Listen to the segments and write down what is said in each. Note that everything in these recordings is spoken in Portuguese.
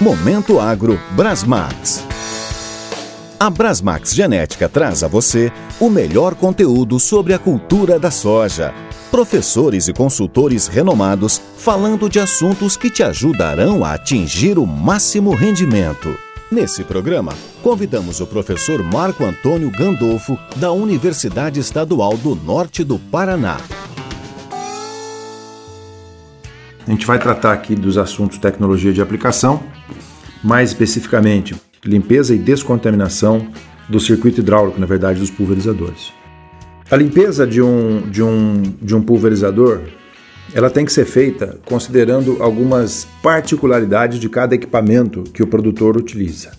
Momento Agro Brasmax. A Brasmax Genética traz a você o melhor conteúdo sobre a cultura da soja. Professores e consultores renomados falando de assuntos que te ajudarão a atingir o máximo rendimento. Nesse programa, convidamos o professor Marco Antônio Gandolfo, da Universidade Estadual do Norte do Paraná. A gente vai tratar aqui dos assuntos tecnologia de aplicação, mais especificamente limpeza e descontaminação do circuito hidráulico, na verdade, dos pulverizadores. A limpeza de um, de um, de um pulverizador ela tem que ser feita considerando algumas particularidades de cada equipamento que o produtor utiliza.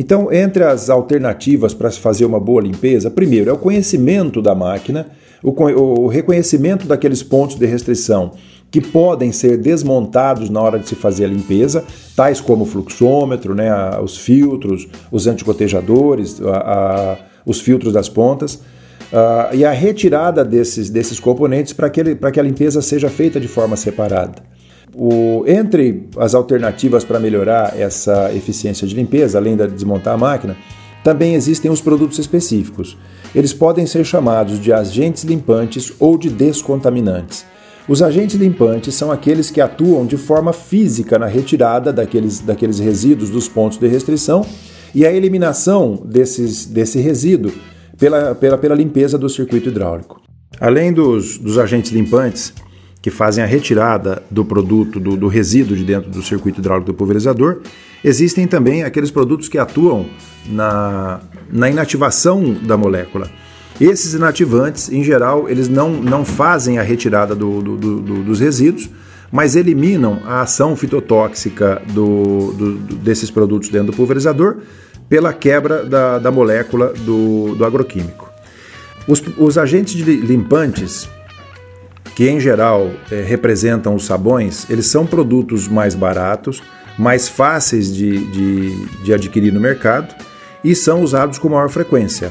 Então, entre as alternativas para se fazer uma boa limpeza, primeiro é o conhecimento da máquina, o, o reconhecimento daqueles pontos de restrição que podem ser desmontados na hora de se fazer a limpeza, tais como o fluxômetro, né, os filtros, os anticotejadores, a, a, os filtros das pontas, e a retirada desses, desses componentes para que, que a limpeza seja feita de forma separada. O, entre as alternativas para melhorar essa eficiência de limpeza, além de desmontar a máquina, também existem os produtos específicos. Eles podem ser chamados de agentes limpantes ou de descontaminantes. Os agentes limpantes são aqueles que atuam de forma física na retirada daqueles, daqueles resíduos dos pontos de restrição e a eliminação desses, desse resíduo pela, pela, pela limpeza do circuito hidráulico. Além dos, dos agentes limpantes, que fazem a retirada do produto, do, do, resíduo de dentro do circuito hidráulico do pulverizador, existem também aqueles produtos que atuam na, na inativação da molécula. Esses inativantes, em geral, eles não, não fazem a retirada do, do, do, dos resíduos, mas eliminam a ação fitotóxica desses produtos dentro do pulverizador pela quebra da, da molécula do, agroquímico. Os, os, agentes limpantes, que em geral é, representam os sabões, eles são produtos mais baratos, mais fáceis de, de, de adquirir no mercado e são usados com maior frequência.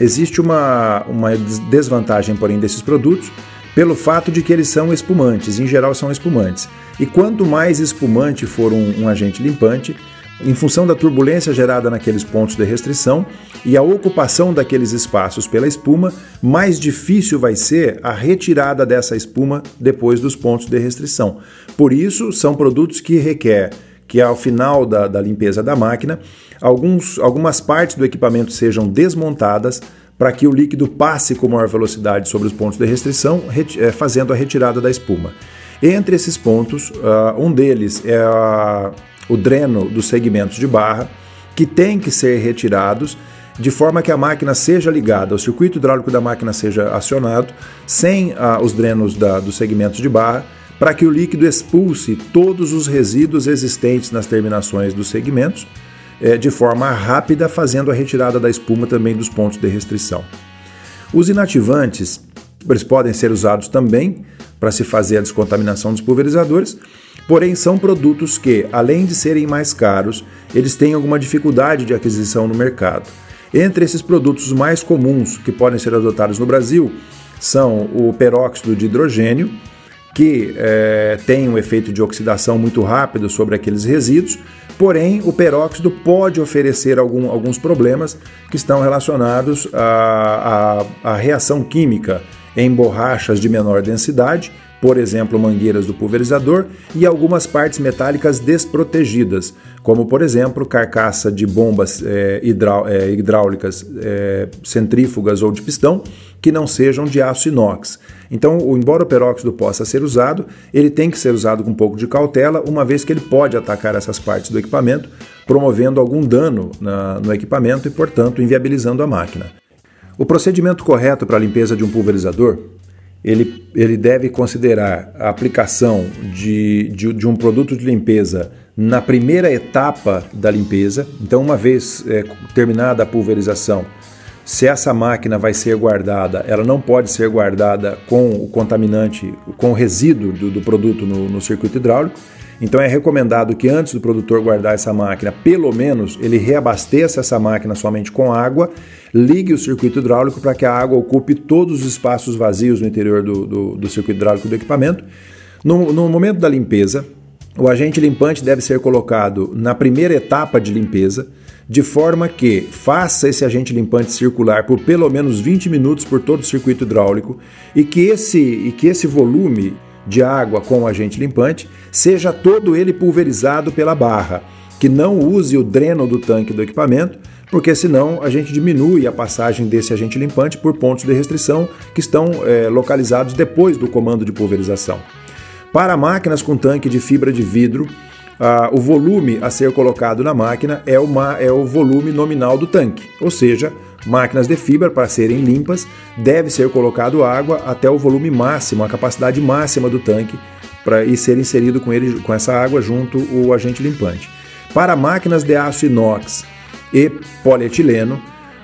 Existe uma, uma desvantagem, porém, desses produtos pelo fato de que eles são espumantes, em geral são espumantes. E quanto mais espumante for um, um agente limpante, em função da turbulência gerada naqueles pontos de restrição e a ocupação daqueles espaços pela espuma, mais difícil vai ser a retirada dessa espuma depois dos pontos de restrição. Por isso, são produtos que requer que ao final da, da limpeza da máquina, alguns, algumas partes do equipamento sejam desmontadas para que o líquido passe com maior velocidade sobre os pontos de restrição, eh, fazendo a retirada da espuma. Entre esses pontos, uh, um deles é a, o dreno dos segmentos de barra, que tem que ser retirados de forma que a máquina seja ligada, o circuito hidráulico da máquina seja acionado, sem uh, os drenos da, dos segmentos de barra, para que o líquido expulse todos os resíduos existentes nas terminações dos segmentos é, de forma rápida, fazendo a retirada da espuma também dos pontos de restrição. Os inativantes eles podem ser usados também para se fazer a descontaminação dos pulverizadores, porém são produtos que, além de serem mais caros, eles têm alguma dificuldade de aquisição no mercado. Entre esses produtos mais comuns que podem ser adotados no Brasil são o peróxido de hidrogênio, que é, tem um efeito de oxidação muito rápido sobre aqueles resíduos, porém o peróxido pode oferecer algum, alguns problemas que estão relacionados à, à, à reação química em borrachas de menor densidade, por exemplo, mangueiras do pulverizador, e algumas partes metálicas desprotegidas, como por exemplo carcaça de bombas é, é, hidráulicas é, centrífugas ou de pistão, que não sejam de aço inox. Então, embora o peróxido possa ser usado, ele tem que ser usado com um pouco de cautela, uma vez que ele pode atacar essas partes do equipamento, promovendo algum dano na, no equipamento e, portanto, inviabilizando a máquina. O procedimento correto para a limpeza de um pulverizador ele, ele deve considerar a aplicação de, de, de, um produto de limpeza na primeira etapa da limpeza. Então, uma vez é, terminada a pulverização, se essa máquina vai ser guardada, ela não pode ser guardada com o contaminante, com o resíduo do, do produto no, no circuito hidráulico. Então é recomendado que antes do produtor guardar essa máquina, pelo menos ele reabasteça essa máquina somente com água, ligue o circuito hidráulico para que a água ocupe todos os espaços vazios no interior do, do, do circuito hidráulico do equipamento. No, no momento da limpeza, O agente limpante deve ser colocado na primeira etapa de limpeza, de forma que faça esse agente limpante circular por pelo menos 20 minutos por todo o circuito hidráulico e que esse, e que esse volume de água com agente limpante seja todo ele pulverizado pela barra, que não use o dreno do tanque do equipamento, porque senão a gente diminui a passagem desse agente limpante por pontos de restrição que estão é, localizados depois do comando de pulverização. Para máquinas com tanque de fibra de vidro, ah, o volume a ser colocado na máquina é, uma, é o volume nominal do tanque, ou seja, máquinas de fibra, para serem limpas, deve ser colocado água até o volume máximo, a capacidade máxima do tanque, para e ser inserido com, ele, com essa água junto o agente limpante. Para máquinas de aço inox e polietileno,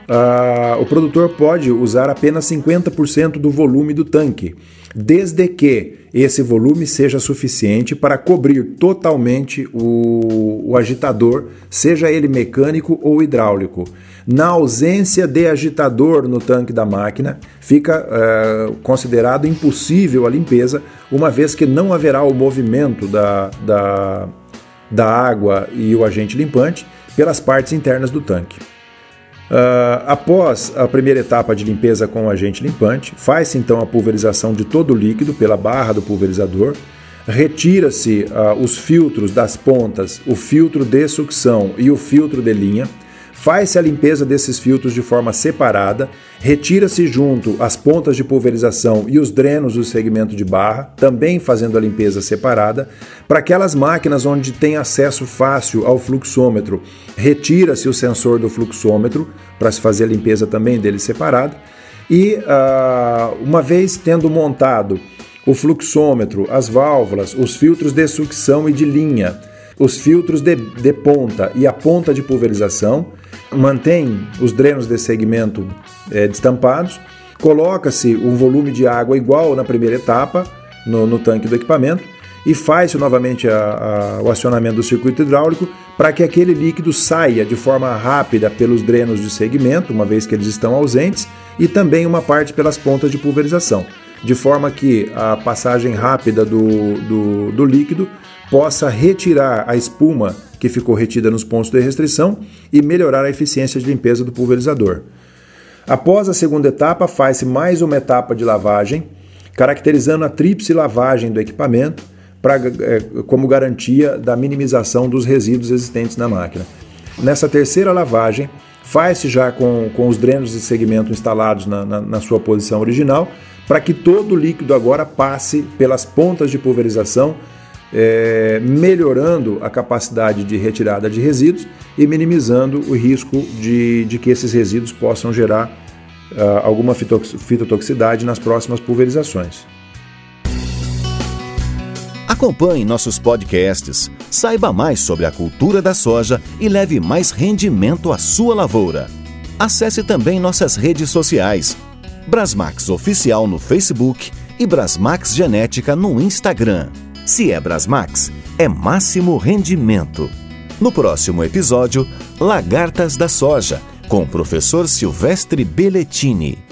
Uh, o produtor pode usar apenas 50% do volume do tanque, desde que esse volume seja suficiente para cobrir totalmente o, o agitador, seja ele mecânico ou hidráulico. Na ausência de agitador no tanque da máquina, fica uh, considerado impossível a limpeza, uma vez que não haverá o movimento da, da, da água e o agente limpante pelas partes internas do tanque. Uh, após a primeira etapa de limpeza com o agente limpante, faz-se então a pulverização de todo o líquido pela barra do pulverizador, retira-se uh, os filtros das pontas, o filtro de sucção e o filtro de linha, Faz-se a limpeza desses filtros de forma separada, retira-se junto as pontas de pulverização e os drenos do segmento de barra, também fazendo a limpeza separada. Para aquelas máquinas onde tem acesso fácil ao fluxômetro, retira-se o sensor do fluxômetro para se fazer a limpeza também dele separado. E uh, uma vez tendo montado o fluxômetro, as válvulas, os filtros de sucção e de linha, os filtros de, de ponta e a ponta de pulverização, mantém os drenos de segmento é, destampados, coloca-se um volume de água igual na primeira etapa no, no tanque do equipamento e faz-se novamente a, a, o acionamento do circuito hidráulico para que aquele líquido saia de forma rápida pelos drenos de segmento, uma vez que eles estão ausentes, e também uma parte pelas pontas de pulverização, de forma que a passagem rápida do, do, do líquido possa retirar a espuma que ficou retida nos pontos de restrição e melhorar a eficiência de limpeza do pulverizador. Após a segunda etapa, faz-se mais uma etapa de lavagem, caracterizando a tríplice lavagem do equipamento pra, é, como garantia da minimização dos resíduos existentes na máquina. Nessa terceira lavagem, faz-se já com, com os drenos de segmento instalados na, na, na sua posição original, para que todo o líquido agora passe pelas pontas de pulverização é, melhorando a capacidade de retirada de resíduos e minimizando o risco de, de que esses resíduos possam gerar uh, alguma fitotoxicidade nas próximas pulverizações. Acompanhe nossos podcasts, saiba mais sobre a cultura da soja e leve mais rendimento à sua lavoura. Acesse também nossas redes sociais, Brasmax Oficial no Facebook e Brasmax Genética no Instagram. Se é Brasmax, é máximo rendimento. No próximo episódio, Lagartas da Soja, com o professor Silvestre Belletini.